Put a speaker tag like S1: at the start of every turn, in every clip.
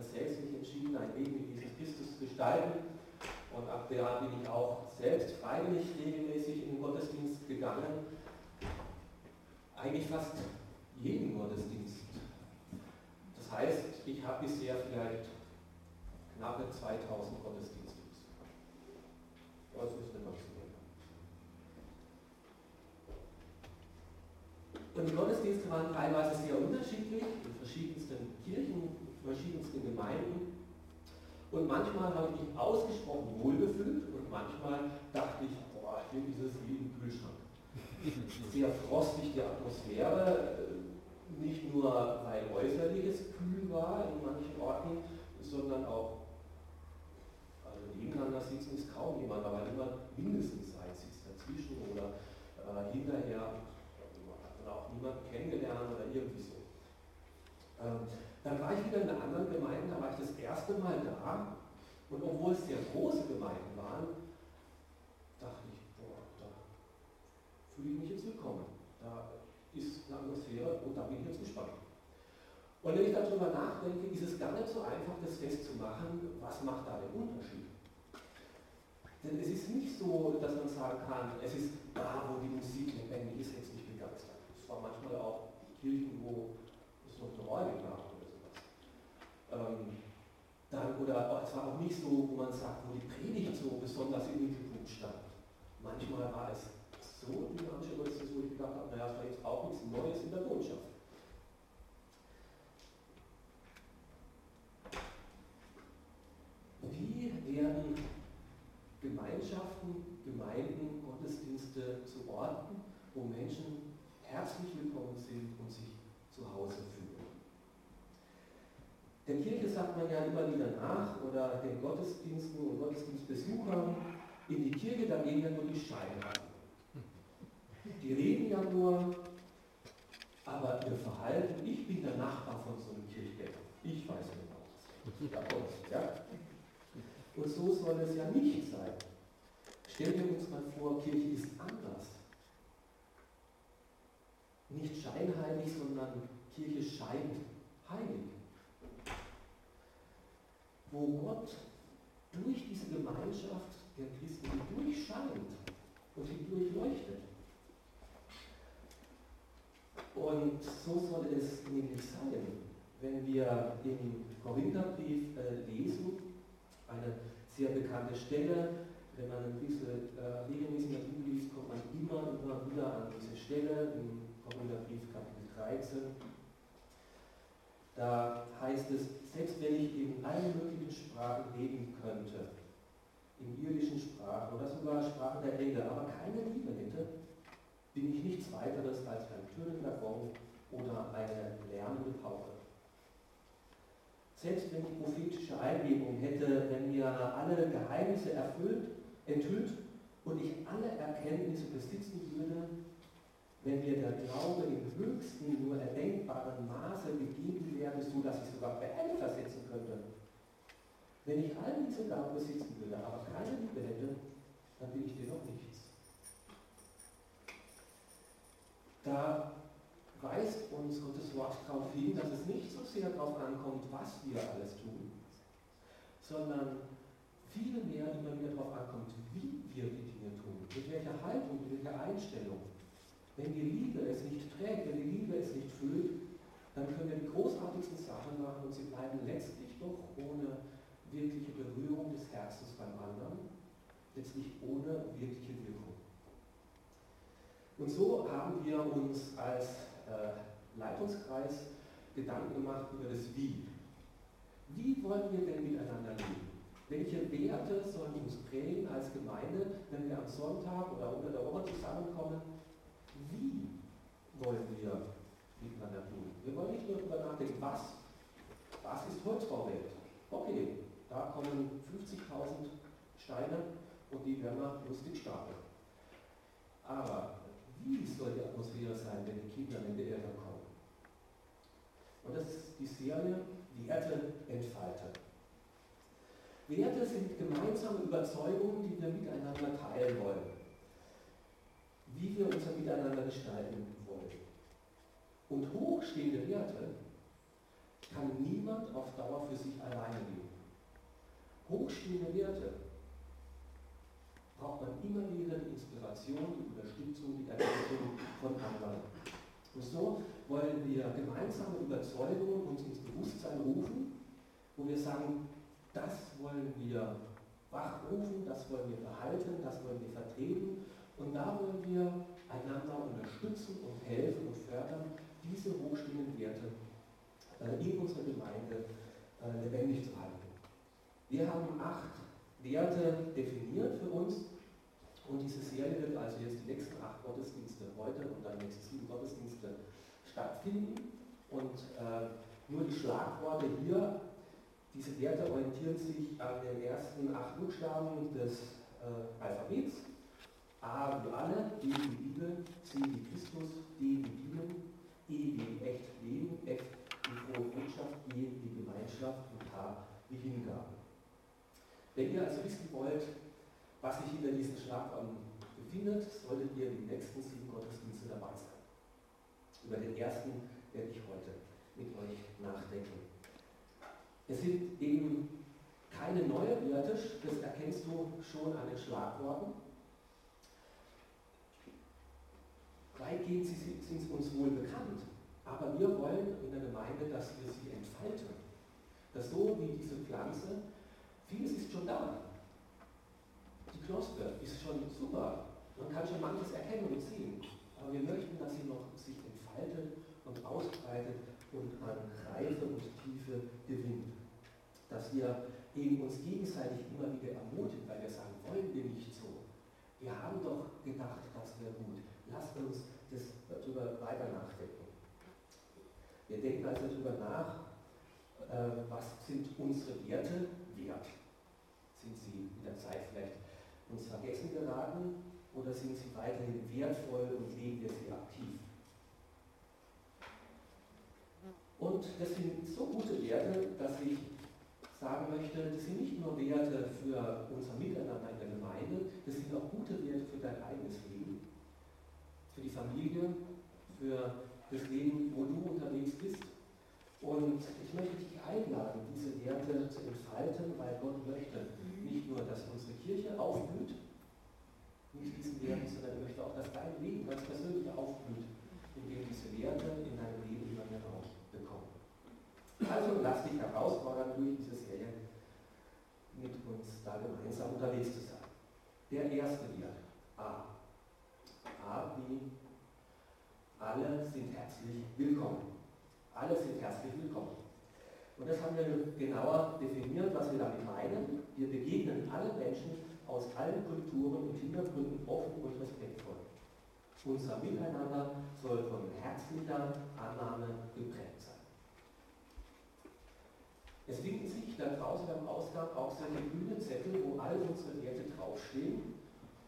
S1: Selbst mich entschieden, ein Leben mit Jesus Christus zu gestalten. Und ab da bin ich auch selbst freiwillig regelmäßig in den Gottesdienst gegangen. Eigentlich fast jeden Gottesdienst. Das heißt, ich habe bisher vielleicht knappe 2000 Gottesdienste. Das ist eine Menge. Und die Gottesdienste waren teilweise sehr unterschiedlich, in verschiedensten Kirchen, in verschiedensten Gemeinden. Und manchmal habe ich mich ausgesprochen wohlgefühlt und manchmal dachte ich, boah, hier ist es wie im Kühlschrank. Sehr frostig die Atmosphäre, nicht nur weil äußerliches kühl war in manchen Orten, sondern auch, also nebeneinander sitzen ist kaum jemand, aber immer mindestens ein sitzt dazwischen oder äh, hinterher hat man auch niemanden kennengelernt oder irgendwie so. Ähm, dann war ich wieder in einer anderen Gemeinde, da war ich das erste Mal da und obwohl es sehr große Gemeinden waren, dachte ich, boah, da fühle ich mich jetzt willkommen. Da ist eine Atmosphäre und da bin ich jetzt gespannt. Und wenn ich darüber nachdenke, ist es gar nicht so einfach, das festzumachen, was macht da den Unterschied. Denn es ist nicht so, dass man sagen kann, es ist da, wo die Musik lebendig ist, jetzt mich begeistert. Es war manchmal auch Kirchen, wo es noch Orgel gab ähm, dann, oder es war auch nicht so, wo man sagt, wo die Predigt so besonders im Mittelpunkt stand. Manchmal war es so dynamische Gottesdienst, wo ich gedacht habe, naja, es war jetzt auch nichts Neues in der Botschaft. Wie werden Gemeinschaften, Gemeinden, Gottesdienste zu Orten, wo Menschen herzlich willkommen sind und sich zu Hause fühlen? Der Kirche sagt man ja immer wieder nach oder den Gottesdiensten und Gottesdienstbesuchern, in die Kirche, da gehen ja nur die Scheinheiten. Die reden ja nur, aber ihr Verhalten, ich bin der Nachbar von so einem Kirchgänger. Ich weiß genau was. Ja? Und so soll es ja nicht sein. Stellen wir uns mal vor, Kirche ist anders. Nicht scheinheilig, sondern Kirche scheint heilig wo Gott durch diese Gemeinschaft der Christen durchscheint und sie durchleuchtet. Und so soll es nämlich sein, wenn wir im Korintherbrief äh, lesen, eine sehr bekannte Stelle, wenn man ein bisschen äh, regelmäßig in der liest, kommt man immer, immer wieder an diese Stelle im Korintherbrief Kapitel 13 da heißt es, selbst wenn ich in allen möglichen Sprachen reden könnte, in irdischen Sprachen oder sogar Sprachen der Engel, aber keine Liebe hätte, bin ich nichts weiteres als ein tönender Gong oder eine lärmende Pauke. Selbst wenn ich prophetische Eingebung hätte, wenn mir alle Geheimnisse erfüllt, enthüllt und ich alle Erkenntnisse besitzen würde, wenn mir der Glaube im höchsten nur erdenkbaren Maße gegeben wäre, so dass ich sogar Berge versetzen könnte. Wenn ich all diese Gaben besitzen würde, aber keine Liebe hätte, dann bin ich dir noch nichts. Da weist uns Gottes Wort darauf hin, dass es nicht so sehr darauf ankommt, was wir alles tun, sondern vielmehr immer wieder darauf ankommt, wie wir die Dinge tun, mit welcher Haltung, mit welcher Einstellung. Wenn die Liebe es nicht trägt, wenn die Liebe es nicht füllt, dann können wir die großartigsten Sachen machen und sie bleiben letztlich doch ohne wirkliche Berührung des Herzens beim anderen, letztlich ohne wirkliche Wirkung. Und so haben wir uns als äh, Leitungskreis Gedanken gemacht über das Wie. Wie wollen wir denn miteinander leben? Welche Werte sollen uns prägen als Gemeinde, wenn wir am Sonntag oder unter der Woche zusammenkommen? Wie wollen wir miteinander tun. Wir wollen nicht nur darüber nachdenken, was. Was ist Holzbauwelt? Okay, Da kommen 50.000 Steine und die werden wir lustig stapeln. Aber wie soll die Atmosphäre sein, wenn die Kinder in die Eltern kommen? Und das ist die Serie Werte entfalten. Werte sind gemeinsame Überzeugungen, die wir miteinander teilen wollen. Wie wir unser Miteinander gestalten wollen. Und hochstehende Werte kann niemand auf Dauer für sich alleine leben. Hochstehende Werte braucht man immer wieder die Inspiration, die Unterstützung, die Ergänzung von anderen. Und so wollen wir gemeinsame Überzeugungen uns ins Bewusstsein rufen, wo wir sagen, das wollen wir wachrufen, das wollen wir behalten, das wollen wir vertreten und da wollen wir einander unterstützen und helfen und fördern, diese hochstehenden Werte äh, in unserer Gemeinde äh, lebendig zu halten. Wir haben acht Werte definiert für uns und diese Serie wird also jetzt die nächsten acht Gottesdienste heute und dann nächste sieben Gottesdienste stattfinden. Und äh, nur die Schlagworte hier, diese Werte orientieren sich an den ersten acht Buchstaben des äh, Alphabets. A wie alle, B wie Bibel, C wie Christus, D wie Dienen, E wie echt Leben, F wie frohe Botschaft, G wie Gemeinschaft und H wie Hingabe. Wenn ihr also wissen wollt, was sich hinter diesen Schlagworten befindet, solltet ihr die nächsten sieben Gottesdienste dabei sein. Über den ersten werde ich heute mit euch nachdenken. Es sind eben keine neue Werte, das erkennst du schon an den Schlagworten. Weitgehend sind sie uns wohl bekannt, aber wir wollen in der Gemeinde, dass wir sie entfalten. Dass so wie diese Pflanze, vieles ist schon da. Die Knospe ist schon super. Man kann schon manches erkennen und sehen. Aber wir möchten, dass sie noch sich entfaltet und ausbreitet und an Reife und Tiefe gewinnt. Dass wir eben uns gegenseitig immer wieder ermutigen, weil wir sagen, wollen wir nicht so. Wir haben doch gedacht, das wäre gut. Lasst uns das, darüber weiter nachdenken. Wir denken also darüber nach, äh, was sind unsere Werte wert? Sind sie mit der Zeit vielleicht uns vergessen geraten oder sind sie weiterhin wertvoll und leben wir sie aktiv? Und das sind so gute Werte, dass ich sagen möchte, das sind nicht nur Werte für unser Miteinander in der Gemeinde, das sind auch gute Werte für dein eigenes Leben, für die Familie, für das Leben, wo du unterwegs bist. Und ich möchte dich einladen, diese Werte zu entfalten, weil Gott möchte nicht nur, dass unsere Kirche aufblüht, mit diesen Werten, sondern er möchte auch, dass dein Leben ganz persönlich aufblüht, indem diese Werte in deinem Leben immer mehr Raum bekommen. Also lass dich herausfordern, durch diese Serie mit uns da gemeinsam unterwegs zu sein. Der erste Wert, A. A wie alle sind herzlich willkommen. Alle sind herzlich willkommen. Und das haben wir genauer definiert, was wir damit meinen. Wir begegnen allen Menschen aus allen Kulturen und Hintergründen offen und respektvoll. Unser Miteinander soll von herzlicher Annahme geprägt sein. Es finden sich da draußen beim Ausgang auch solche grüne Zettel, wo all unsere Werte draufstehen.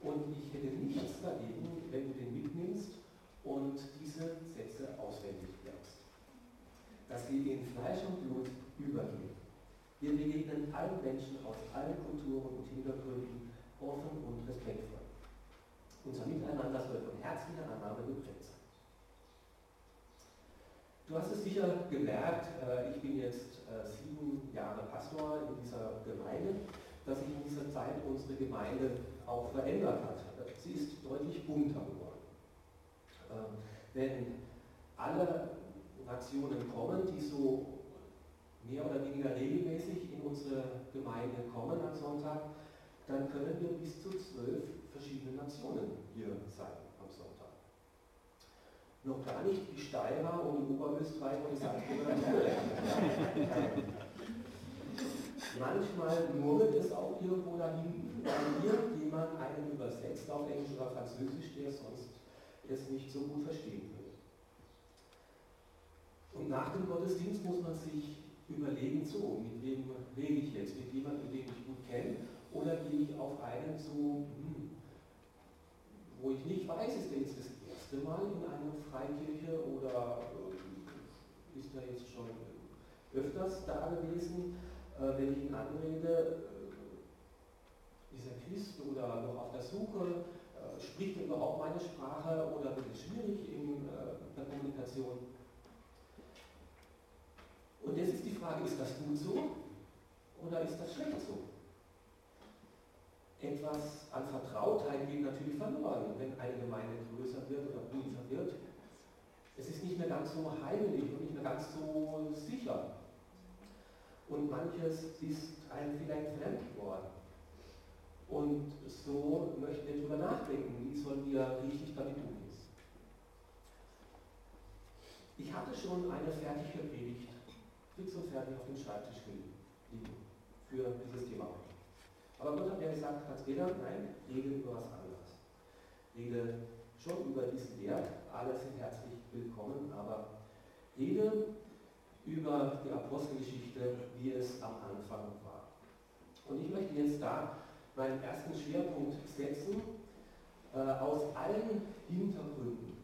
S1: Und ich hätte nichts dagegen, wenn du den mitnimmst und diese Sätze auswendig lernst. Dass sie in Fleisch und Blut übergehen. Wir begegnen allen Menschen aus allen Kulturen und Hintergründen offen und respektvoll. Unser Miteinander soll von herzlicher Annahme geprägt sein. Du hast es sicher gemerkt, äh, ich bin jetzt äh, sieben Jahre Pastor in dieser Gemeinde, dass sich in dieser Zeit unsere Gemeinde auch verändert hat. Sie ist deutlich bunter geworden. Ähm, wenn alle Nationen kommen, die so mehr oder weniger regelmäßig in unsere Gemeinde kommen am Sonntag, dann können wir bis zu zwölf verschiedene Nationen hier sein am Sonntag. Noch gar nicht die Steirer und die Oberösterreich und die Salzburger Manchmal murmelt es auch irgendwo da hinten, weil irgendjemand einen übersetzt auf Englisch oder Französisch, der sonst es nicht so gut verstehen würde. Und nach dem Gottesdienst muss man sich überlegen, zu? Mit wem rede ich jetzt? Mit jemandem, den ich gut kenne? Oder gehe ich auf einen zu, hm, wo ich nicht weiß, ist der jetzt das erste Mal in einer Freikirche oder äh, ist er jetzt schon öfters da gewesen? Äh, wenn ich ihn anrede, äh, ist er Christ oder noch auf der Suche? Spricht er überhaupt meine Sprache oder wird es schwierig in äh, der Kommunikation? Und jetzt ist die Frage, ist das gut so oder ist das schlecht so? Etwas an Vertrautheit geht natürlich verloren, wenn eine Gemeinde größer wird oder größer wird. Es ist nicht mehr ganz so heimlich und nicht mehr ganz so sicher. Und manches ist einem vielleicht fremd geworden. Und so möchten wir darüber nachdenken, wie sollen wir richtig damit umgehen. Ich hatte schon eine fertige Predigt fix und fertig auf dem Schreibtisch liegen für dieses Thema. Aber Gott hat mir gesagt, Hans-Peter, nein, rede über was anderes. Rede schon über diesen Wert, alle sind herzlich willkommen, aber rede über die Apostelgeschichte, wie es am Anfang war. Und ich möchte jetzt da meinen ersten Schwerpunkt setzen, äh, aus allen Hintergründen.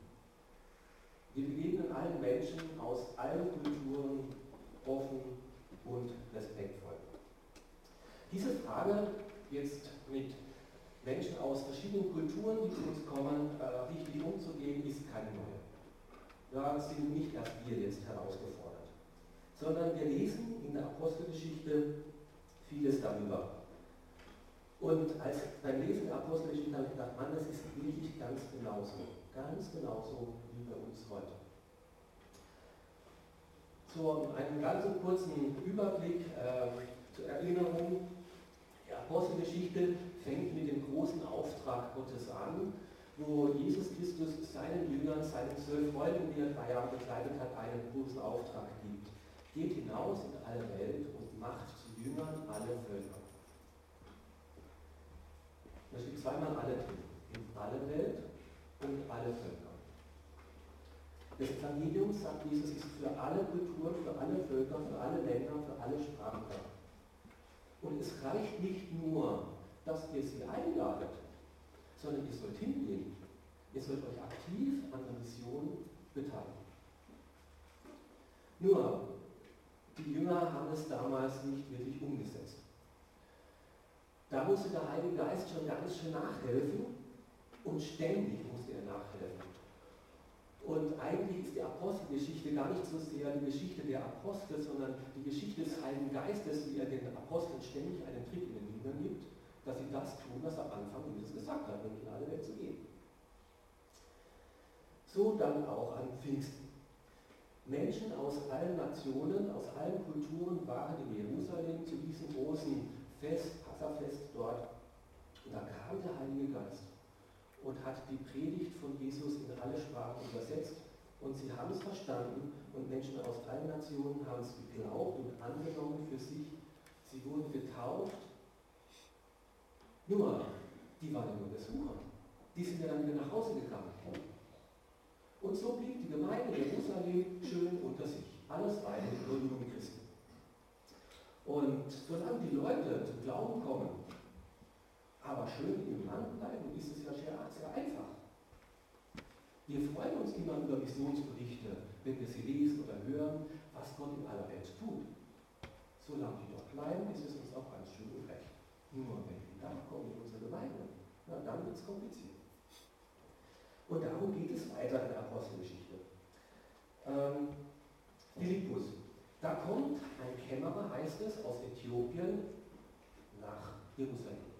S1: Wir begegnen allen Menschen aus allen Kulturen offen und respektvoll. Diese Frage, jetzt mit Menschen aus verschiedenen Kulturen, die zu uns kommen, äh, richtig umzugehen, ist keine neue. Da sind nicht erst wir jetzt herausgefordert, sondern wir lesen in der Apostelgeschichte vieles darüber. Und als beim Lesen der Apostelgeschichte habe ich gedacht, Mann, das ist wirklich ganz genauso. Ganz genauso wie bei uns heute. So, einen ganz kurzen Überblick äh, zur Erinnerung. Die Apostelgeschichte fängt mit dem großen Auftrag Gottes an, wo Jesus Christus seinen Jüngern, seinen zwölf Freunden, die er drei Jahre begleitet hat, einen großen Auftrag gibt. Geht hinaus in alle Welt und macht zu Jüngern alle Völker. Da steht zweimal alle drin. In alle Welt und alle Völker. Das Evangelium, sagt Jesus, ist für alle Kulturen, für alle Völker, für alle Länder, für alle Sprachen da. Und es reicht nicht nur, dass ihr sie einladet, sondern ihr sollt hingehen. Ihr sollt euch aktiv an der Mission beteiligen. Nur, die Jünger haben es damals nicht wirklich umgesetzt. Da musste der Heilige Geist schon ganz schön nachhelfen und ständig musste er nachhelfen. Und eigentlich ist die Apostelgeschichte gar nicht so sehr die Geschichte der Apostel, sondern die Geschichte des Heiligen Geistes, wie er den Aposteln ständig einen Trick in den Hintern gibt, dass sie das tun, was am Anfang Jesus gesagt hat, nämlich in alle Welt zu gehen. So dann auch an Pfingsten. Menschen aus allen Nationen, aus allen Kulturen waren in Jerusalem zu diesem großen Fest, Passafest dort. Und da kam der Heilige Geist und hat die Predigt von Jesus in alle Sprachen übersetzt. Und sie haben es verstanden und Menschen aus allen Nationen haben es geglaubt und angenommen für sich. Sie wurden getauft. Nur, die waren nur Besucher. Die sind ja dann wieder nach Hause gegangen. Und so blieb die Gemeinde Jerusalem schön unter sich. Alles nur jungen Christen. Und solange die Leute zum Glauben kommen, aber schön im Land bleiben ist es ja sehr, einfach. Wir freuen uns immer über Missionsberichte, wenn wir sie lesen oder hören, was Gott in aller Welt tut. Solange die dort bleiben, ist es uns auch ganz schön und recht. Nur wenn die nachkommen in unsere Gemeinde, na, dann wird es kompliziert. Und darum geht es weiter in der Apostelgeschichte. Ähm, Philippus. Da kommt ein Kämmerer, heißt es, aus Äthiopien nach Jerusalem.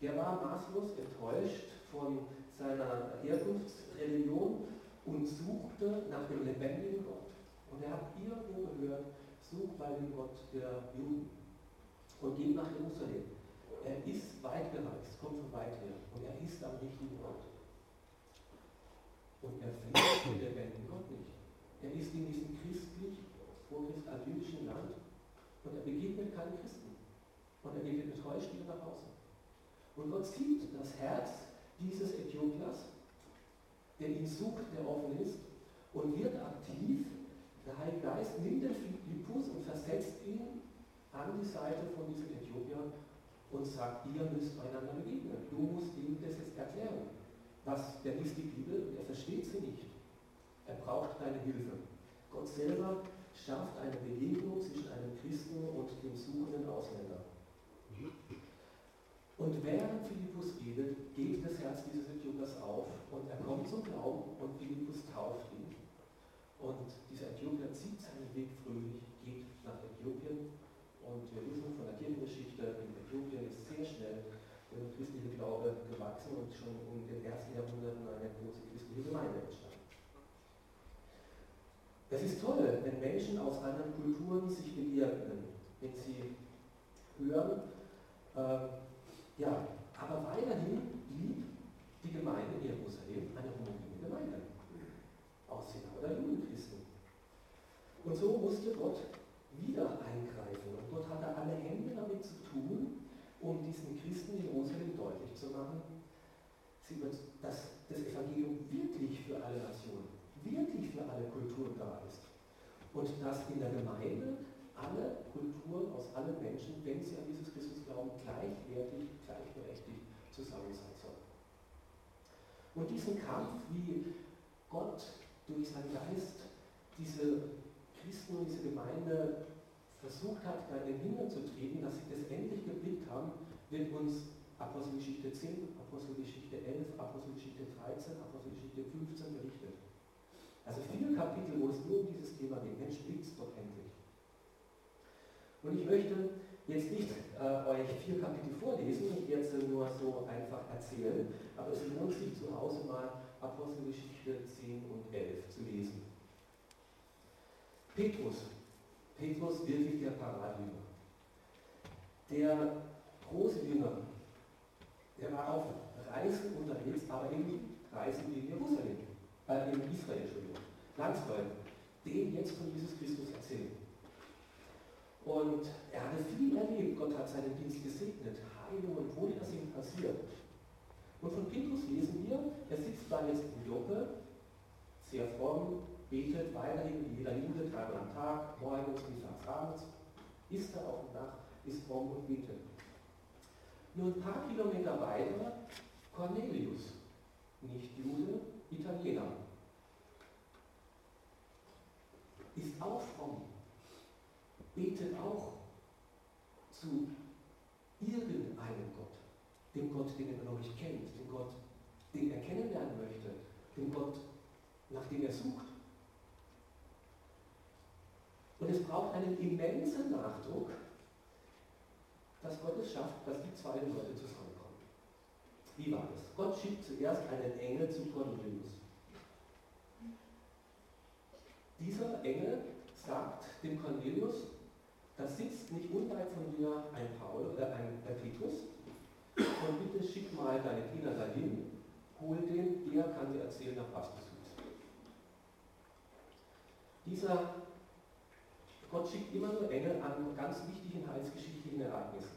S1: Der war maßlos enttäuscht von seiner Herkunftsreligion und suchte nach dem lebendigen Gott. Und er hat irgendwo gehört, such bei dem Gott der Juden und geht nach Jerusalem. Er ist weit gereist, kommt von weit her und er ist am richtigen Ort. Und er findet den lebendigen Gott nicht. Er ist in diesem christlich, vorchrist-jüdischen Land und er begegnet keinen Christen. Und er geht enttäuscht wieder nach Hause. Und Gott sieht das Herz dieses Äthiopiers, der ihn sucht, der offen ist, und wird aktiv. Der Heilige Geist nimmt den Philippus und versetzt ihn an die Seite von diesem Äthiopier und sagt, ihr müsst einander begegnen. Du musst ihm das jetzt erklären. Was, der liest die Bibel, er versteht sie nicht. Er braucht deine Hilfe. Gott selber schafft eine Begegnung zwischen einem Christen und dem suchenden Ausländer. Und während Philippus redet, geht das Herz dieses Äthiopers auf und er kommt zum Glauben und Philippus tauft ihn. Und dieser Äthiopier zieht seinen Weg fröhlich, geht nach Äthiopien und wir wissen von der Kirchengeschichte, in Äthiopien ist sehr schnell der christliche Glaube gewachsen und schon in den ersten Jahrhunderten eine große christliche Gemeinde entstanden. Es ist toll, wenn Menschen aus anderen Kulturen sich begegnen, wenn sie hören, äh, ja, aber weiterhin blieb die Gemeinde in Jerusalem eine homogene Gemeinde. Ausseher oder Judenchristen. Und so musste Gott wieder eingreifen. Und Gott hatte alle Hände damit zu tun, um diesen Christen in Jerusalem deutlich zu machen, dass das Evangelium wirklich für alle Nationen, wirklich für alle Kulturen da ist. Und dass in der Gemeinde alle Kulturen aus allen Menschen, wenn sie an Jesus Christus glauben, gleichwertig, gleichberechtigt zusammen sein sollen. Und diesen Kampf, wie Gott durch seinen Geist diese Christen und diese Gemeinde versucht hat, in den Hintern zu treten, dass sie das endlich geblickt haben, wird uns Apostelgeschichte 10, Apostelgeschichte 11, Apostelgeschichte 13, Apostelgeschichte 15 berichtet. Also viele Kapitel, wo es nur um dieses Thema geht. Mensch, blickt doch endlich. Und ich möchte jetzt nicht äh, euch vier Kapitel vorlesen, werde es nur so einfach erzählen, aber es lohnt sich zu Hause mal Apostelgeschichte 10 und 11 zu lesen. Petrus, Petrus wirklich der Paradjünger. Der große Jünger, der war auf Reisen unterwegs, aber eben Reisen in Jerusalem, äh, in Israel, Entschuldigung, Landsleuten, denen jetzt von Jesus Christus erzählen. Und er hatte viel erlebt. Gott hat seinen Dienst gesegnet. Heilung und Wunder sind passiert. Und von Petrus lesen wir, er sitzt da jetzt in Joppe, sehr fromm, betet weiterhin wie jeder Jude dreimal am Tag, morgens, mittags, abends, isst er auf dem Dach, ist fromm und betet. Nur ein paar Kilometer weiter Cornelius, nicht Jude, Italiener, ist auch fromm, betet auch zu irgendeinem Gott, dem Gott, den er noch nicht kennt, dem Gott, den er kennenlernen möchte, dem Gott, nach dem er sucht. Und es braucht einen immensen Nachdruck, dass Gott es schafft, dass die zwei Leute zusammenkommen. Wie war das? Gott schickt zuerst einen Engel zu Cornelius. Dieser Engel sagt dem Cornelius, da sitzt nicht unweit von dir ein Paul oder ein, Petrus. Und bitte schick mal deine Diener dahin, hol den, der kann dir erzählen, nach was du suchst. Dieser Gott schickt immer nur Engel an ganz wichtigen heilsgeschichtlichen Ereignissen.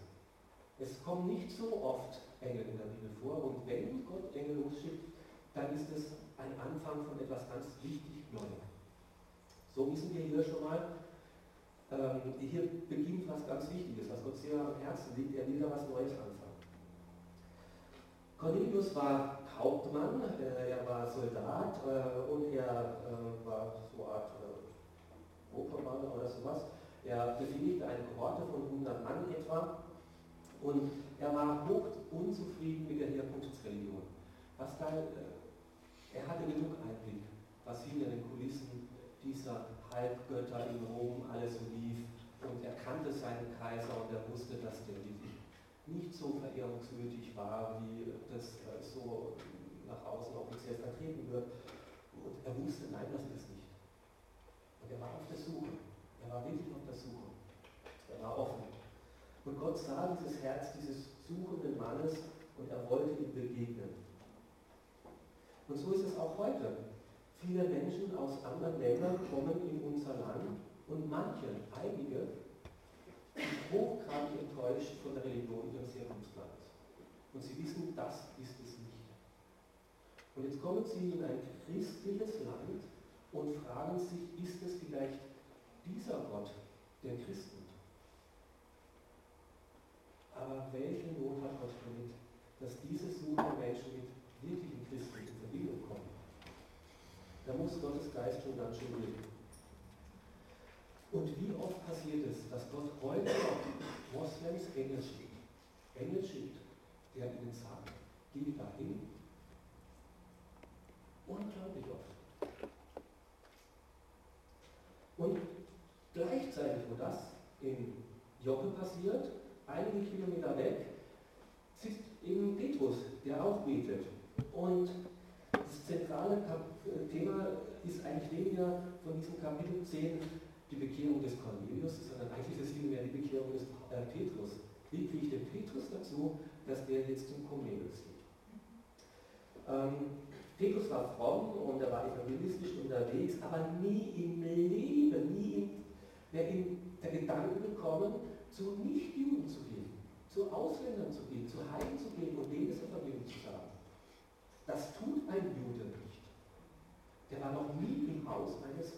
S1: Es kommen nicht so oft Engel in der Bibel vor und wenn Gott Engel losschickt, dann ist es ein Anfang von etwas ganz wichtig Neuem. So wissen wir hier schon mal, ähm, hier beginnt was ganz Wichtiges, was Gott sehr am Herzen liegt. Er will da was Neues anfangen. Cornelius war Hauptmann, äh, er war Soldat äh, und er äh, war so eine Art äh, Obermann oder sowas. Er befehligte eine Kohorte von 100 Mann etwa und er war hoch unzufrieden mit der Herkunftsreligion. Was da, äh, er hatte genug Einblick, was hinter den Kulissen dieser Halbgötter in Rom alles so lief. Und er kannte seinen Kaiser und er wusste, dass der nicht so verehrungswürdig war, wie das äh, so nach außen offiziell vertreten wird. Und er wusste, nein, das ist nicht. Und er war auf der Suche. Er war wirklich auf der Suche. Er war offen. Und Gott sah dieses Herz dieses suchenden Mannes und er wollte ihm begegnen. Und so ist es auch heute. Viele Menschen aus anderen Ländern kommen in unser Land und manche, einige, sind hochgradig enttäuscht von der Religion ihres Herkunftslandes. Und sie wissen, das ist es nicht. Und jetzt kommen sie in ein christliches Land und fragen sich, ist es vielleicht dieser Gott, der Christen? Welche Not hat Gott damit, dass diese suchenden Menschen mit wirklichen Christen in Verbindung kommen. Da muss Gottes Geist schon ganz schön wirken. Und wie oft passiert es, dass Gott heute Moslems Engel schickt, Engel schickt, der ihnen sagt, geh dahin. Unglaublich oft. Und gleichzeitig, wo das in Joppe passiert, einige Kilometer weg, sitzt eben Petrus, der auch betet. Und das zentrale Thema ist eigentlich weniger von diesem Kapitel 10 die Bekehrung des Cornelius, sondern eigentlich ist es vielmehr die Bekehrung des äh, Petrus. Wie kriege ich den Petrus dazu, dass der jetzt zum Cornelius geht? Ähm, Petrus war fromm und er war evangelistisch unterwegs, aber nie im Leben, nie wäre ihm der Gedanke gekommen, zu Nichtjuden zu gehen, zu Ausländern zu gehen, zu Heiden zu gehen und denen das Evangelium zu sagen. Das tut ein Jude nicht. Der war noch nie im Haus eines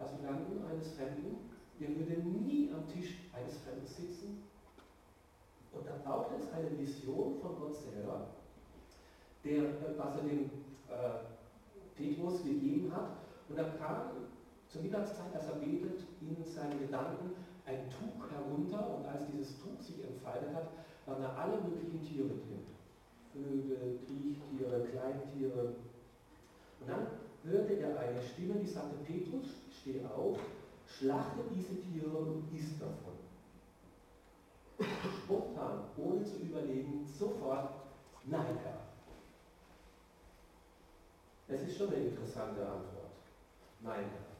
S1: Asylanten, eines Fremden, der würde nie am Tisch eines Fremden sitzen. Und da braucht es eine Vision von Gott selber, der, was er dem äh, Petrus gegeben hat. Und da kam zur Mittagszeit, als er betet, in seinen Gedanken ein Tuch herunter und als dieses Tuch sich entfaltet hat, waren da alle möglichen Tiere drin. Vögel, Kriechtiere, Kleintiere. Und dann hörte er eine Stimme, die sagte, Petrus, steh auf, schlachte diese Tiere und isst davon. Spontan, ohne zu überlegen, sofort, nein, Herr. Es ist schon eine interessante Antwort. Nein, Herr.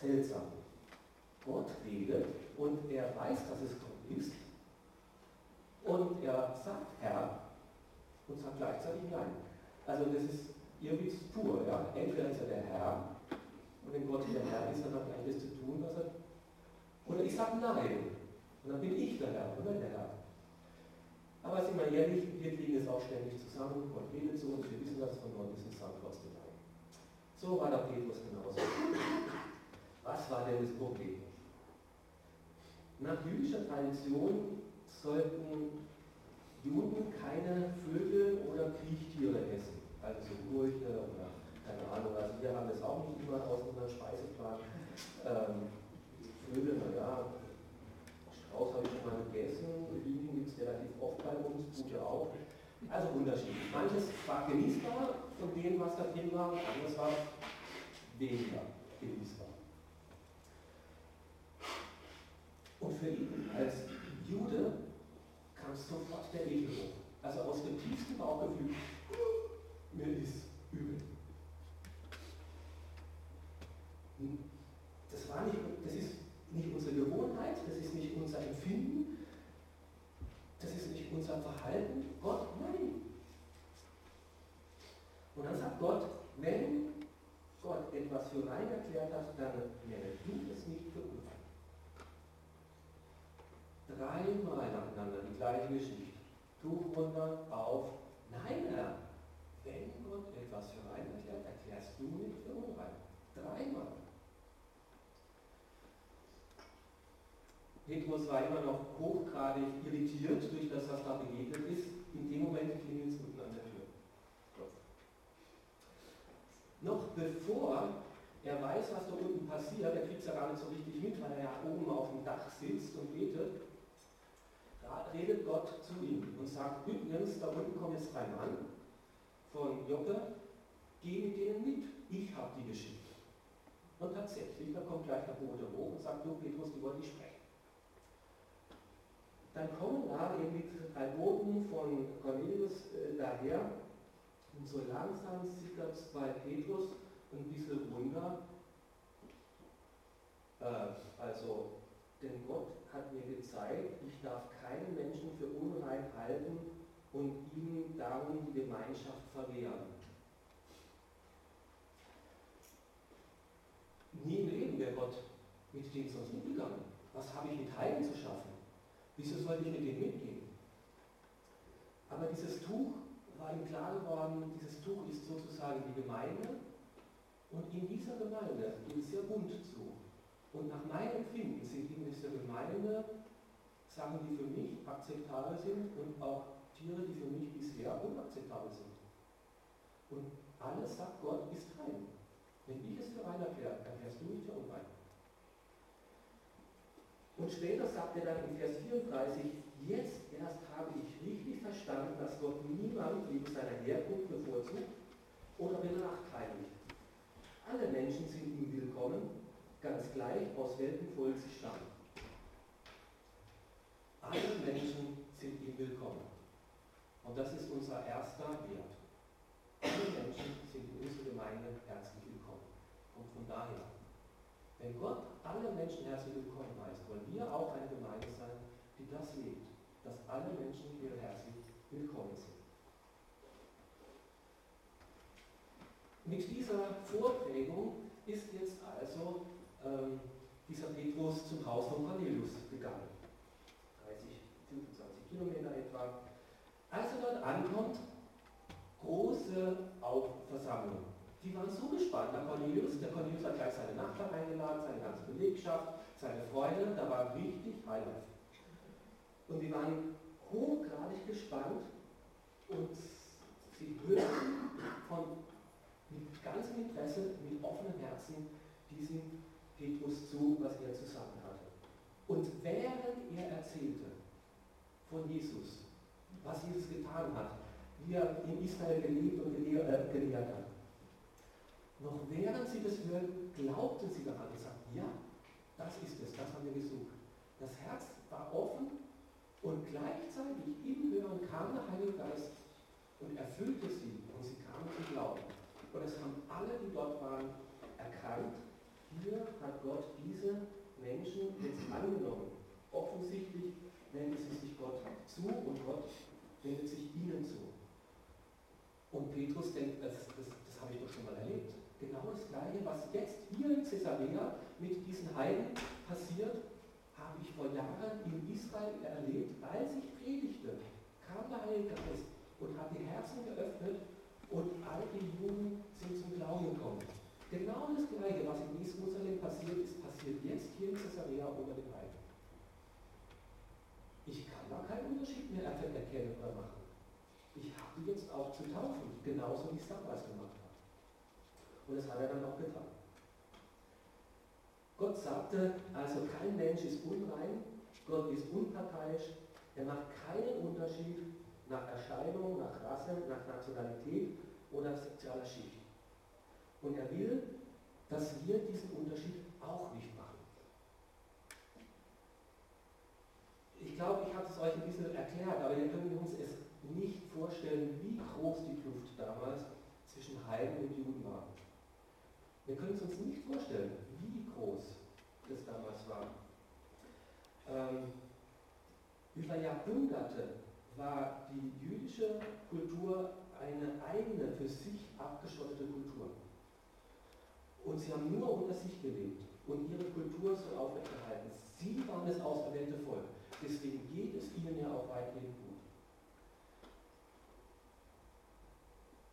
S1: Seltsam. Gott redet und er weiß, dass es Gott ist. Und er sagt Herr und sagt gleichzeitig Nein. Also das ist irgendwie pur. Ja. Entweder ist er der Herr und wenn Gott der Herr ist, dann hat er das zu tun, was er. Oder ich sage Nein. Und dann bin ich der Herr oder der Herr. Aber sind wir ehrlich, wir kriegen es auch ständig zusammen. Gott redet zu uns, wir wissen, dass es von Gott ist trotzdem Nein. So war der Petrus genauso. Was war denn das Problem? Nach jüdischer Tradition sollten Juden keine Vögel oder Kriechtiere essen, also so Gurke oder keine Ahnung, also wir haben das auch nicht immer aus unserem Speiseplan. Ähm, Vögel, naja, Strauß habe ich schon mal gegessen, Linien gibt es relativ oft bei uns, Pute auch. Also unterschiedlich. Manches war genießbar von dem, was da drin war, anderes war weniger genießbar. Und für ihn als Jude kam sofort der Ekel hoch. Also aus dem tiefsten Bauchgefühl, mir ist übel. Das, war nicht, das ist nicht unsere Gewohnheit, das ist nicht unser Empfinden, das ist nicht unser Verhalten. Gott, nein. Und dann sagt Gott, wenn Gott etwas für rein erklärt hat, dann nenne du es nicht für unrein dreimal nacheinander die gleiche Geschichte. Tuch runter, auf. Nein, Herr, wenn Gott etwas für rein erklärt, erklärst du nicht für unrein. Dreimal. Petrus war immer noch hochgradig irritiert durch das, was da begegnet ist. In dem Moment klingelt es unten an der Tür. Noch bevor er weiß, was da unten passiert, er kriegt es ja gar nicht so richtig mit, weil er ja oben auf dem Dach sitzt und betet, da redet Gott zu ihm und sagt, übrigens, da unten kommen jetzt drei Mann von Joppe, geh mit denen mit, ich habe die geschickt. Und tatsächlich, da kommt gleich der Bote hoch und sagt, du Petrus, die wollen nicht sprechen. Dann kommen da eben die drei Boten von Cornelius äh, daher und so langsam sickert es bei Petrus ein bisschen runter. Äh, also, denn Gott hat mir gezeigt, ich darf keinen Menschen für unrein halten und ihm darum die Gemeinschaft verwehren. Nie im Leben wäre Gott mit denen sonst mitgegangen. Was habe ich mit Heiden zu schaffen? Wieso sollte ich mit denen mitgehen? Aber dieses Tuch war ihm klar geworden, dieses Tuch ist sozusagen die Gemeinde und in dieser Gemeinde geht es sehr bunt zu. Und nach meinem Empfinden sind in dieser Gemeinde Sachen, die für mich akzeptabel sind und auch Tiere, die für mich bisher unakzeptabel sind. Und alles sagt Gott ist rein. Wenn ich es für rein erkläre, erklärst du mich für unrein. Und später sagt er dann in Vers 34, jetzt erst habe ich richtig verstanden, dass Gott niemand wegen seiner Herkunft bevorzugt oder benachteiligt. Alle Menschen sind ihm willkommen, ganz gleich aus welchem Volk sie stammen. Alle Menschen sind ihm willkommen. Und das ist unser erster Wert. Alle Menschen sind in unserer Gemeinde herzlich willkommen. Und von daher, wenn Gott alle Menschen herzlich willkommen heißt, wollen wir auch eine Gemeinde sein, die das lebt, dass alle Menschen hier herzlich willkommen sind. Mit dieser Vorprägung ist jetzt also ähm, dieser Petrus zum Haus von Cornelius gegangen. 30, 25 Kilometer etwa. Als er dort ankommt, große Aufversammlung. Die waren so gespannt nach Cornelius. Der Cornelius hat gleich seine Nachbarn eingeladen, seine ganze Belegschaft, seine Freunde. Da war richtig Highlife. Und die waren hochgradig gespannt und sie hörten von mit ganzem Interesse, mit offenem Herzen diesem Petrus zu, was er zu sagen hatte. Und während er erzählte von Jesus, was Jesus getan hat, wie er in Israel gelebt und gelehrt, äh, gelehrt hat, noch während sie das hörten, glaubten sie daran und sagten, ja, das ist es, das haben wir gesucht. Das Herz war offen und gleichzeitig im Hören kam der Heilige Geist und erfüllte sie und sie kamen zum Glauben. Und es haben alle, die dort waren, erkannt, hier hat Gott diese Menschen jetzt angenommen. Offensichtlich wendet sie sich Gott zu und Gott wendet sich ihnen zu. Und Petrus denkt, das, das, das habe ich doch schon mal erlebt. Genau das Gleiche, was jetzt hier in Caesarea mit diesen Heiden passiert, habe ich vor Jahren in Israel erlebt, als ich predigte. Kam der Heilige Geist und hat die Herzen geöffnet und all die Juden sind zum Glauben gekommen. Genau das Gleiche, was in Jerusalem passiert ist, passiert jetzt hier in Caesarea unter den Heiden. Ich kann da keinen Unterschied mehr erkennen oder machen. Ich habe die jetzt auch zu taufen, genauso wie es damals gemacht habe. Und das hat er dann auch getan. Gott sagte, also kein Mensch ist unrein, Gott ist unparteiisch, er macht keinen Unterschied nach Erscheinung, nach Rasse, nach Nationalität oder sozialer Schicht. Und er will, dass wir diesen Unterschied auch nicht machen. Ich glaube, ich habe es euch ein bisschen erklärt, aber wir können uns es nicht vorstellen, wie groß die Kluft damals zwischen Heiden und Juden war. Wir können es uns nicht vorstellen, wie groß das damals war. Ähm, über Jahrhunderte war die jüdische Kultur eine eigene, für sich abgeschottete Kultur. Und sie haben nur unter sich gelebt und ihre Kultur soll aufrechterhalten. Sie waren das auserwählte Volk. Deswegen geht es ihnen ja auch weitgehend gut.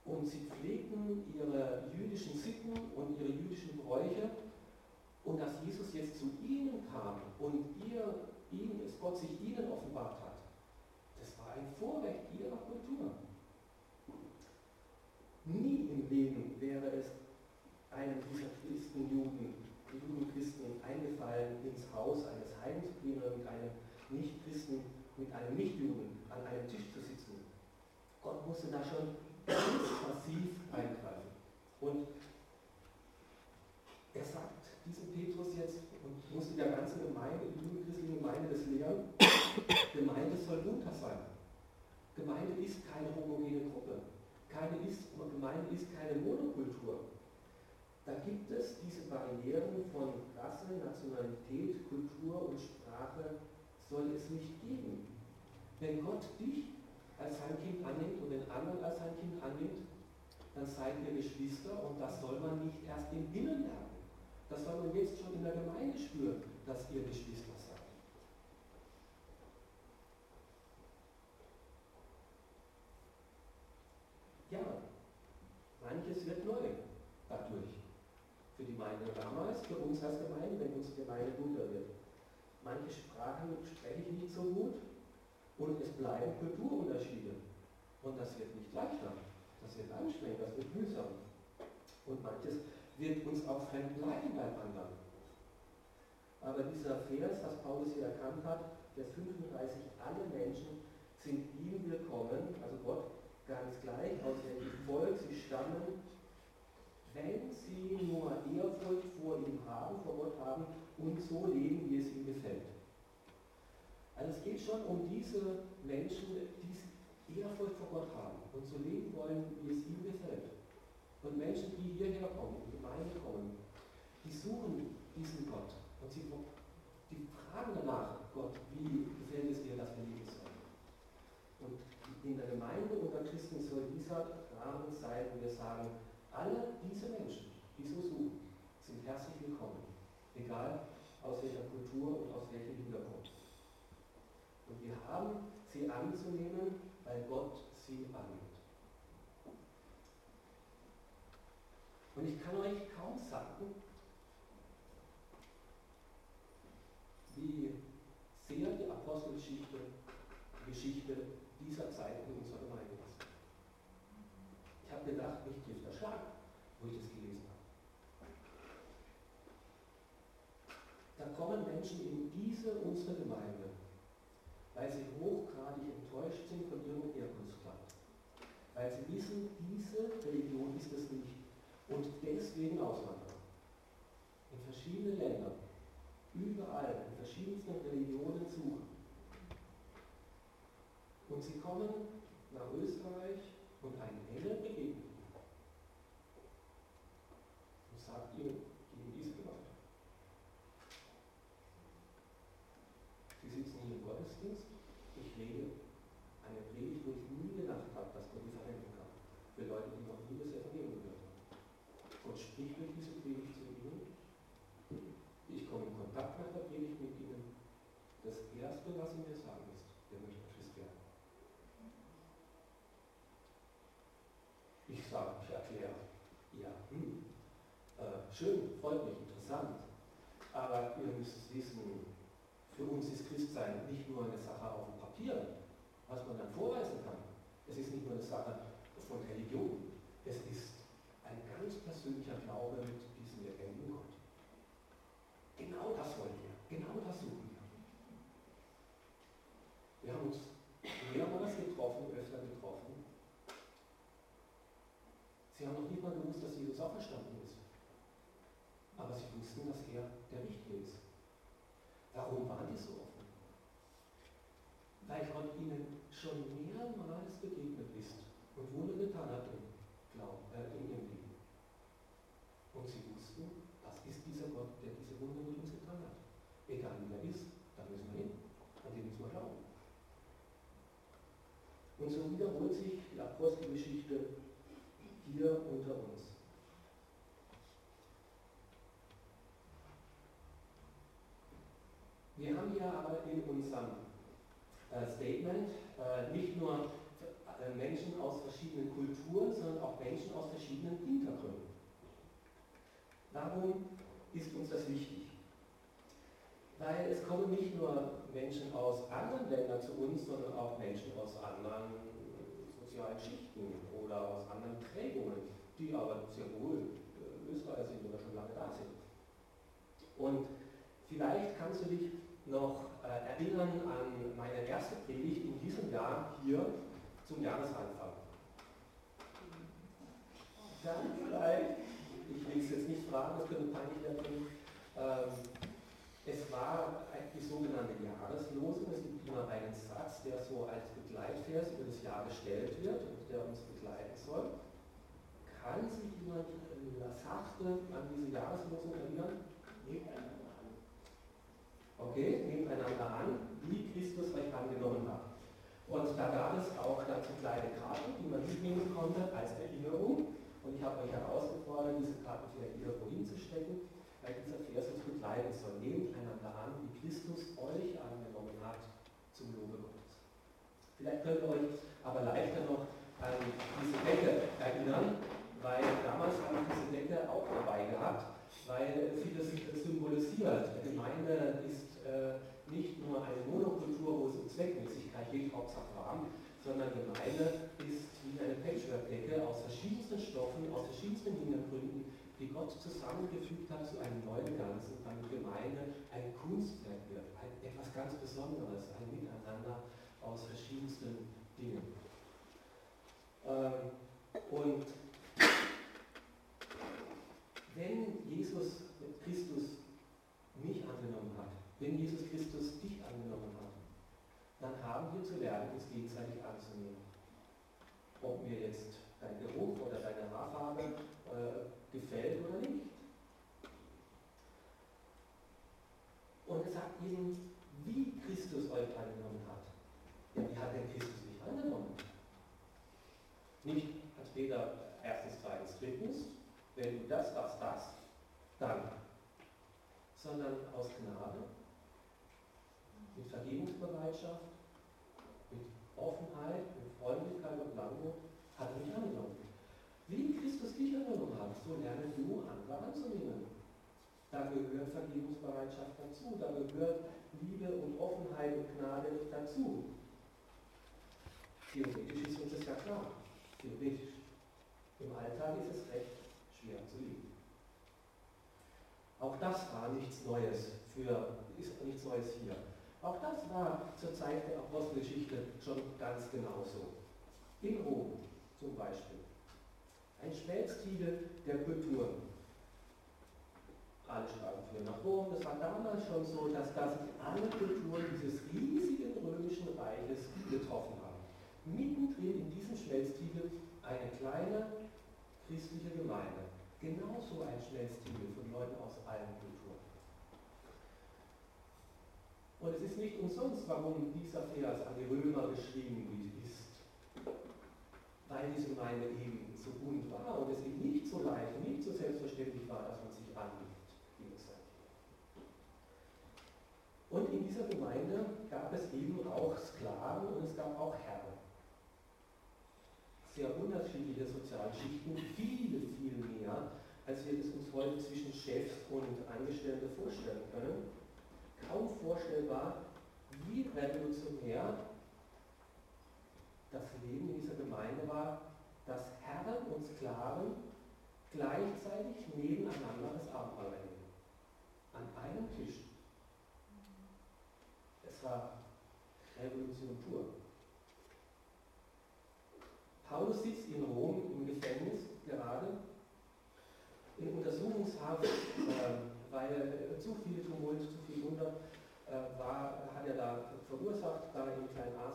S1: Und sie pflegten ihre jüdischen Sitten und ihre jüdischen Bräuche. Und dass Jesus jetzt zu ihnen kam und ihr, ihnen, es Gott sich ihnen offenbart hat, ein Vorrecht ihrer Kultur. Nie im Leben wäre es einem dieser Christenjuden, Judenchristen eingefallen, ins Haus eines Heims zu gehen oder mit einem Nichtchristen, mit einem Nichtjuden an einem Tisch zu sitzen. Gott musste da schon massiv eingreifen. Und er sagt diesem Petrus jetzt und musste der ganzen Gemeinde, die judenchristliche Gemeinde das lehren, Gemeinde soll munter sein. Gemeinde ist keine homogene Gruppe. Keine ist, Gemeinde ist keine Monokultur. Da gibt es diese Barrieren von Rasse, Nationalität, Kultur und Sprache, soll es nicht geben. Wenn Gott dich als sein Kind annimmt und den anderen als sein Kind annimmt, dann seid ihr Geschwister und das soll man nicht erst im Himmel lernen. Das soll man jetzt schon in der Gemeinde spüren, dass ihr Geschwister seid. Ja, manches wird neu dadurch. Für die Gemeinde damals, für uns als Gemeinde, wenn unsere Gemeinde bunter wird. Manche Sprachen spreche ich nicht so gut und es bleiben Kulturunterschiede. Und das wird nicht leichter, das wird anstrengend, das wird mühsam. Und manches wird uns auch fremd bleiben beim anderen. Aber dieser Vers, das Paulus hier erkannt hat, Vers 35, alle Menschen sind ihm willkommen, also Gott ganz gleich, aus welchem Volk sie stammen, wenn sie nur Ehrfurcht vor ihm haben, vor Gott haben und so leben, wie es ihm gefällt. Also es geht schon um diese Menschen, die Ehrfurcht vor Gott haben und so leben wollen, wie es ihm gefällt. Und Menschen, die hierher kommen, die Gemeinde kommen, die suchen diesen Gott und sie die fragen danach, Gott, wie gefällt es dir, dass wir leben sollen? Und in der Gemeinde unter Christen soll dieser Rahmen sein, wo wir sagen, alle diese Menschen, die so suchen, sind herzlich willkommen, egal aus welcher Kultur und aus welchem Hintergrund. Wir haben sie anzunehmen, weil Gott sie annimmt. Und ich kann euch kaum sagen, wie sehr die Apostelgeschichte Geschichte dieser Zeit in unserer Gemeinde ist. Ich habe gedacht, mich trifft der Schlag, wo ich das gelesen habe. Da kommen Menschen in diese unsere Gemeinde, weil sie hochgradig enttäuscht sind von ihrem Herkunftsland. Weil sie wissen, diese Religion ist es nicht und deswegen auswandern. In verschiedene Länder überall in verschiedensten Religionen suchen. Und sie kommen nach Österreich und ein Engel begegnet ihnen und sagt ihnen, gegen diese Gemeinde. Sie sitzen hier im Gottesdienst, ich rede eine Predigt, wo ich nie gedacht habe, dass Gott die verwenden kann. Für Leute, die noch nie das Evangelium gehört haben. Gott spricht durch diese Predigt zu ihnen ich komme in Kontakt nach der Predigt mit Ihnen. Das Erste, was Sie mir sagen, ist, der möchte Christ werden. Ich sage, ich erkläre, ja, hm, äh, schön, freut mich, interessant. Aber ihr müsst es wissen, für uns ist Christsein nicht nur eine Sache auf dem Papier, was man dann vorweisen kann. Es ist nicht nur eine Sache von Religion. Es ist ein ganz persönlicher Glaube mit diesem lebendigen Gott. Genau das wollen wir. Genau das suchen wir. Wir haben uns mehrmals getroffen, öfter getroffen. Sie haben noch nicht mal gewusst, dass Jesus auferstanden ist. Aber sie wussten, dass er der Richtige ist. Warum waren die so offen? Weil Gott ihnen schon mehrmals begegnet ist und Wunder getan hat im Glauben, äh, in ihrem Leben. Und sie wussten, das ist dieser Gott, der diese Wunder mit uns getan hat. Egal wie er ist, da müssen wir hin. An den müssen wir glauben. Und so wiederholt sich die Apostelgeschichte hier unter uns. Wir haben hier aber in unserem äh, Statement äh, nicht nur äh, Menschen aus verschiedenen Kulturen, sondern auch Menschen aus verschiedenen Hintergründen. Warum ist uns das wichtig? Weil es kommen nicht nur Menschen aus anderen Ländern zu uns, sondern auch Menschen aus anderen sozialen Schichten oder aus anderen Prägungen, die aber sehr wohl äh, Österreicher sind oder schon lange da sind. Und vielleicht kannst du dich noch äh, erinnern an meine erste Predigt in diesem Jahr hier zum Jahresanfang. Dann vielleicht ich will es jetzt nicht fragen, das könnte peinlich werden. Ähm, es war die sogenannte Jahreslosung. Es gibt immer einen Satz, der so als Begleitvers über das Jahr gestellt wird und der uns begleiten soll. Kann sich jemand äh, sachte an diese Jahreslosung erinnern? Nebeneinander an. Okay, nebeneinander an, wie Christus euch angenommen hat. Und da gab es auch dazu kleine Karten, die man mitnehmen konnte als Erinnerung. Und ich habe euch herausgefordert, diese Karten vielleicht irgendwo hinzustecken, weil dieser Vers uns begleiten soll. Nehmt einander an, wie Christus euch angenommen hat zum Lobe Gottes. Vielleicht könnt ihr euch aber leichter noch an diese Decke erinnern, weil damals habe ich diese Decke auch dabei gehabt, weil sie das symbolisiert. Die Gemeinde ist äh, nicht nur eine Monokultur, wo Zweckmäßigkeit geht, Hauptsache warm, sondern Gemeinde ist wie eine Patchwork-Decke aus verschiedensten Stoffen, aus verschiedensten Hintergründen, die Gott zusammengefügt hat zu einem neuen Ganzen, damit Gemeinde ein Kunstwerk wird, ein, etwas ganz Besonderes, ein Miteinander aus verschiedensten Dingen. Ähm, und wenn Jesus Christus mich angenommen hat, wenn Jesus Christus dich angenommen hat, dann haben wir zu lernen, uns gegenseitig anzunehmen. Ob mir jetzt dein Geruch oder deine Haarfarbe äh, gefällt oder nicht. Und er sagt ihnen, wie Christus euch angenommen hat. Ja, wie hat denn Christus mich angenommen? Nicht als Peter erstens, zweitens, drittens, wenn du das, das, das, dann. Sondern aus Gnade, mit Vergebungsbereitschaft, mit Offenheit, mit Freundlichkeit und Langmut hat er mich angenommen. Wie Christus dich angenommen hat, so lerne du andere anzunehmen. Da gehört Vergebungsbereitschaft dazu, da gehört Liebe und Offenheit und Gnade dazu. Theoretisch ist uns das ja klar. Theoretisch. Im Alltag ist es recht schwer zu leben. Auch das war nichts Neues für, ist nichts Neues hier. Auch das war zur Zeit der Apostelgeschichte schon ganz genauso. In Rom zum Beispiel ein Schmelztiegel der Kulturen. Alle Sprachen führen nach Rom. Das war damals schon so, dass da sich alle Kulturen dieses riesigen römischen Reiches getroffen haben. Mittendrin in diesem Schmelztiegel eine kleine christliche Gemeinde. Genauso ein Schmelztiegel von Leuten aus allen Kulturen. Und es ist nicht umsonst, warum dieser Vers an die Römer geschrieben ist, weil diese Gemeinde eben so bunt war und es eben nicht so leicht, nicht so selbstverständlich war, dass man sich annimmt gegenseitig. Und in dieser Gemeinde gab es eben auch Sklaven und es gab auch Herren. Sehr unterschiedliche soziale Schichten, viele, viel mehr, als wir es uns heute zwischen Chef und Angestellte vorstellen können. Kaum vorstellbar, wie revolutionär das Leben in dieser Gemeinde war, dass Herren und Sklaven gleichzeitig nebeneinander das Abendmahl nehmen. An einem Tisch. Es war Revolution pur. Paulus sitzt in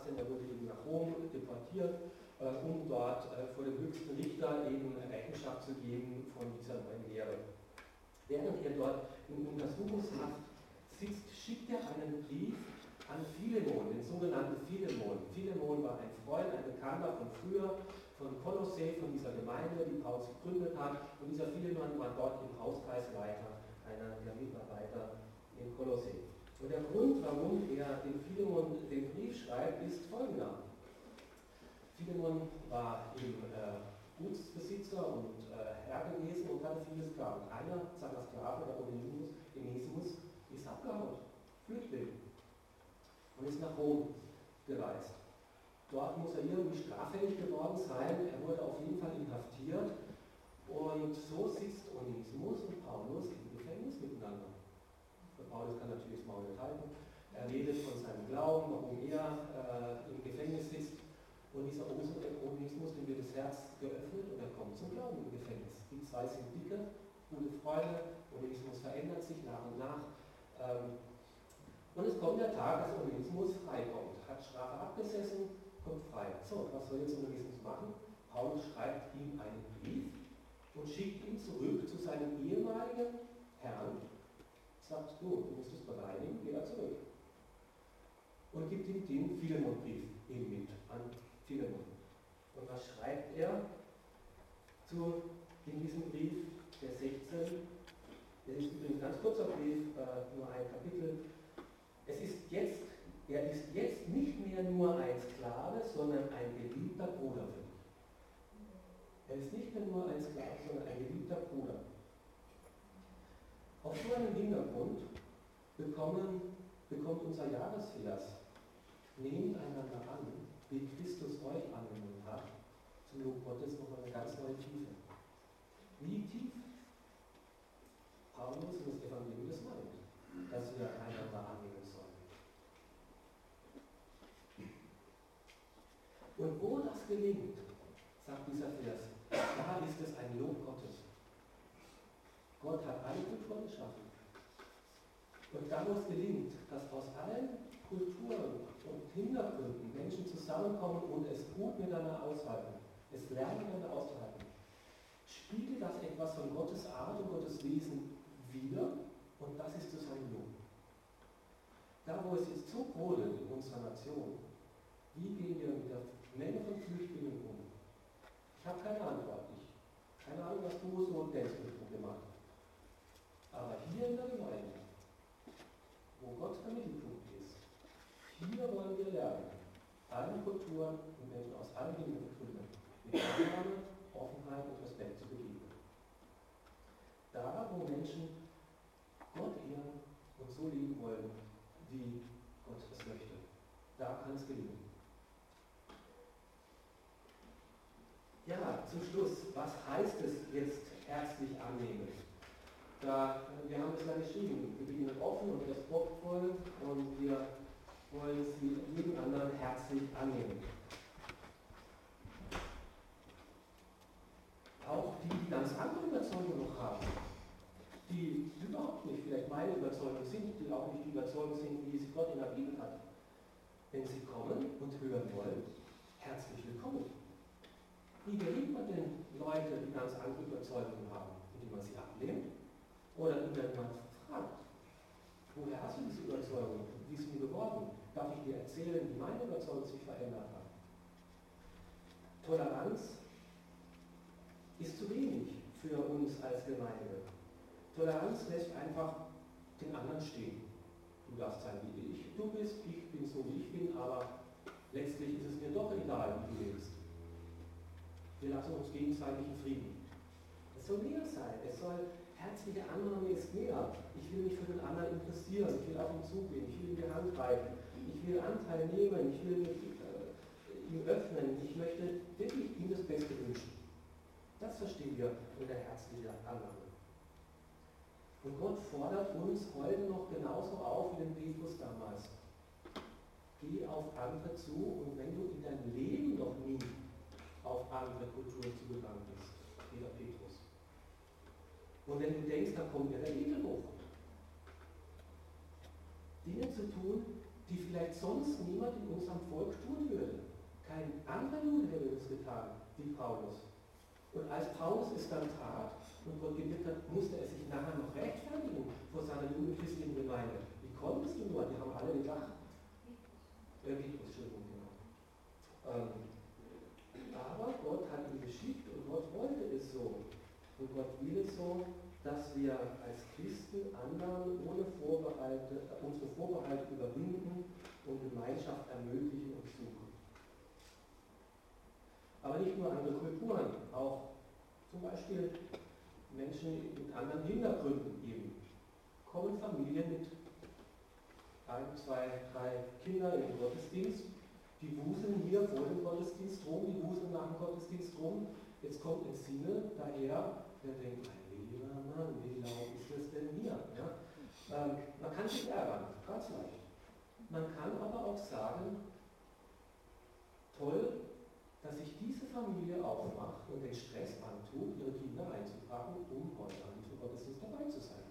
S1: 18, er wurde eben nach Rom deportiert, äh, um dort äh, vor dem höchsten Richter eben Rechenschaft zu geben von dieser neuen Lehre. Während er dort in Untersuchungshaft sitzt, schickt er einen Brief an Philemon, den sogenannten Philemon. Philemon war ein Freund, ein Bekannter von früher, von Kolossee, von dieser Gemeinde, die Paulus gegründet hat. Und dieser Philemon war dort im Hauskreis weiter, einer der Mitarbeiter in Kolossee. Und der Grund, warum er den Philemon den Brief schreibt, ist folgender. Philemon war eben äh, Gutsbesitzer und äh, Herr gewesen und hatte viele Sklaven. Einer seiner Sklaven, der Onesimus, Onesimus, ist abgehauen, Flüchtling, und ist nach Rom gereist. Dort muss er irgendwie straffällig geworden sein. Er wurde auf jeden Fall inhaftiert. Und so sitzt Onesimus und Paulus im Gefängnis miteinander. Paulus kann natürlich das Maul nicht halten. Er redet von seinem Glauben, warum er äh, im Gefängnis sitzt. Und dieser Onesimus, dem wird das Herz geöffnet und er kommt zum Glauben im Gefängnis. Die zwei sind dicke, gute Freunde. Onesimus verändert sich nach und nach. Ähm, und es kommt der Tag, dass Onesimus freikommt. Hat Strafe abgesessen, kommt frei. So, was soll jetzt Onesimus machen? Paulus schreibt ihm einen Brief und schickt ihn zurück zu seinem ehemaligen Herrn, sagt, du, du musst es bereinigen, geh da zurück. Und gibt ihm den Philemon-Brief eben mit an Philemon. Und was schreibt er zu, in diesem Brief, der 16? Der ist übrigens ganz kurzer Brief, äh, nur ein Kapitel. Es ist jetzt, er ist jetzt nicht mehr nur ein Sklave, sondern ein geliebter Bruder für dich. Er ist nicht mehr nur ein Sklave, sondern ein geliebter Bruder. Auf so einem Hintergrund bekommen, bekommt unser Jahresvers nehmt einander an, wie Christus euch angenommen hat, zum Lob Gottes nochmal eine ganz neue Tiefe. Wie tief Paulus und das Evangelium das meint, dass wir einander annehmen sollen. Und wo das gelingt, sagt dieser Vers, da ist es ein Lob Gottes. Gott hat alle Kulturen geschaffen. Und da, wo es gelingt, dass aus allen Kulturen und Hintergründen Menschen zusammenkommen und es gut miteinander aushalten, es lernen miteinander aushalten, spiegelt das etwas von Gottes Art und Gottes Wesen wider und das ist das sein Lob. Da, wo es jetzt so brodelt in unserer Nation, wie gehen wir mit der Menge von Flüchtlingen um? Ich habe keine Antwort. Ich, keine Ahnung, was du so denkst mit dem Problem. Aber hier in der Gemeinde wo Gott der Mittelpunkt ist. Hier wollen wir lernen, allen Kulturen und Menschen aus allen Hintergründen mit Annahme, Offenheit und Respekt zu begegnen. Da, wo Menschen Gott ehren und so leben wollen, wie Gott es möchte, da kann es gelingen. Ja, zum Schluss, was heißt es jetzt herzlich? Da, wir haben es ja geschrieben, wir beginnen offen und respektvoll und wir wollen sie jeden anderen herzlich annehmen. Auch die, die ganz andere Überzeugungen noch haben, die überhaupt nicht vielleicht meine Überzeugung sind, die auch nicht die Überzeugung sind, wie sie Gott in der Bibel hat. Wenn sie kommen und hören wollen, herzlich willkommen. Wie gelingt man denn Leute, die ganz andere Überzeugungen haben, indem man sie ablehnt? Oder man fragt, woher hast du diese Überzeugung? Wie ist mir geworden? Darf ich dir erzählen, wie meine Überzeugung sich verändert hat? Toleranz ist zu wenig für uns als Gemeinde. Toleranz lässt einfach den anderen stehen. Du darfst sein, wie ich du bist, ich bin so, wie ich bin, aber letztlich ist es mir doch egal, wie du lebst. Wir lassen uns gegenseitig in Frieden. Es soll mehr sein. Es soll herzliche Annahme ist mehr. Ich will mich für den anderen interessieren, ich will auf ihn zugehen, ich will ihm die Hand reichen, ich will Anteil nehmen, ich will mich äh, ihm öffnen, ich möchte wirklich ihm das Beste wünschen. Das verstehen wir unter herzlicher Annahme. Und Gott fordert uns heute noch genauso auf wie den Petrus damals. Geh auf andere zu und wenn du in deinem Leben noch nie auf andere Kulturen zugegangen bist, Peter Petrus, und wenn du denkst, da kommt mir der Ekel hoch. Dinge zu tun, die vielleicht sonst niemand in unserem Volk tun würde. Kein anderer Jude hätte das getan, wie Paulus. Und als Paulus es dann tat und Gott gewirkt hat, musste er sich nachher noch rechtfertigen vor seiner judenchristlichen Gemeinde. Wie konntest du nur? Die haben alle gedacht. Äh, Entschuldigung, genau. Ähm, aber Gott hat ihn geschickt und Gott wollte es so. Und Gott will es so, dass wir als Christen anderen ohne Vorbehalte, unsere Vorbehalte überwinden und Gemeinschaft ermöglichen und suchen. Aber nicht nur andere Kulturen, auch zum Beispiel Menschen mit anderen Hintergründen eben. Kommen Familien mit ein, zwei, drei Kindern in den Gottesdienst, die wuseln hier vor dem Gottesdienst rum, die wuseln nach dem Gottesdienst rum. Jetzt kommt ein Sinne daher, der denkt, mein lieber Mann, wie laut ist das denn hier? Ja? Ähm, man kann sich ärgern, ganz leicht. Man kann aber auch sagen, toll, dass sich diese Familie aufmacht und den Stress antut, ihre Kinder einzupacken, um heute an diesem Gottesdienst dabei zu sein.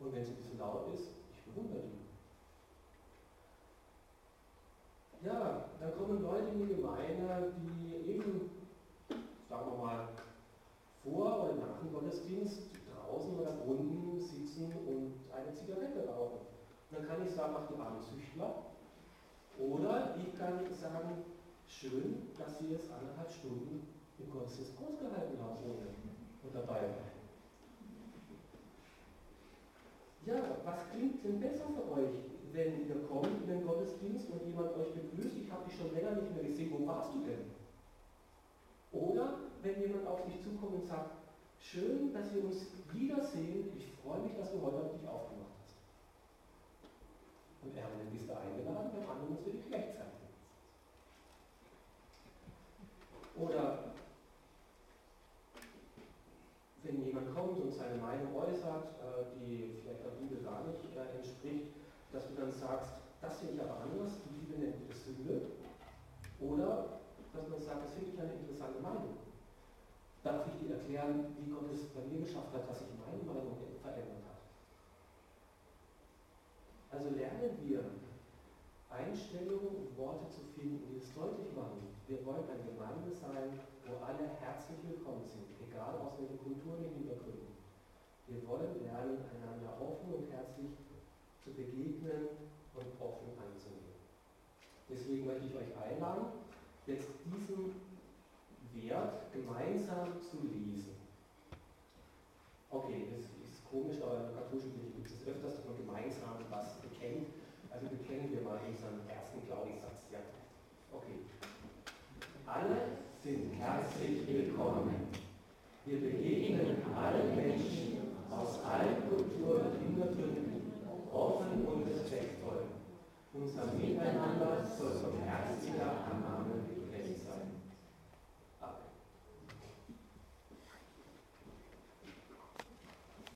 S1: Und wenn es ein bisschen laut ist, ich bewundere die. Ja, dann kommen Leute in die Gemeinde, die eben, sagen wir mal, vor oder nach dem Gottesdienst draußen oder unten sitzen und eine Zigarette rauchen. Und dann kann ich sagen, mach die armen Züchtler. Oder ich kann sagen, schön, dass Sie jetzt anderthalb Stunden im Gottesdienst ausgehalten haben ohne und dabei waren. Ja, was klingt denn besser für euch, wenn ihr kommt in den Gottesdienst und jemand euch begrüßt, ich habe dich schon länger nicht mehr gesehen, wo warst du denn? Oder wenn jemand auf dich zukommt und sagt, schön, dass wir uns wiedersehen, ich freue mich, dass du heute dich aufgemacht hast. Und er, wenn bist wir eingeladen, beim anderen muss wirklich rechtzeitig. Oder wenn jemand kommt und seine Meinung äußert, äh, die vielleicht der Bibel gar nicht äh, entspricht, dass du dann sagst, das finde ich aber anders, die Bibel nennt das Sünde. Oder dass man sagt, das finde ich eine interessante Meinung. Darf ich dir erklären, wie Gott es bei mir geschafft hat, dass sich meine Meinung verändert hat? Also lernen wir Einstellungen und Worte zu finden, die es deutlich machen. Wir wollen eine Gemeinde sein, wo alle herzlich willkommen sind, egal aus welchen Kulturen und Hintergründen. Wir lernen, einander offen und herzlich zu begegnen und offen anzunehmen. Deswegen möchte ich euch einladen, jetzt diesen Wert gemeinsam zu lesen. Okay, das ist komisch, aber in der katholischen Kirche gibt es öfters, dass man gemeinsam was bekennt. Also bekennen wir mal unseren ersten Glaubenssatz. Ja. Okay. Alle sind herzlich willkommen. Wir begegnen allen Menschen aus allen Kulturen und hinüberführen, offen und respektvoll. Unser Miteinander soll zum Herz dieser Annahme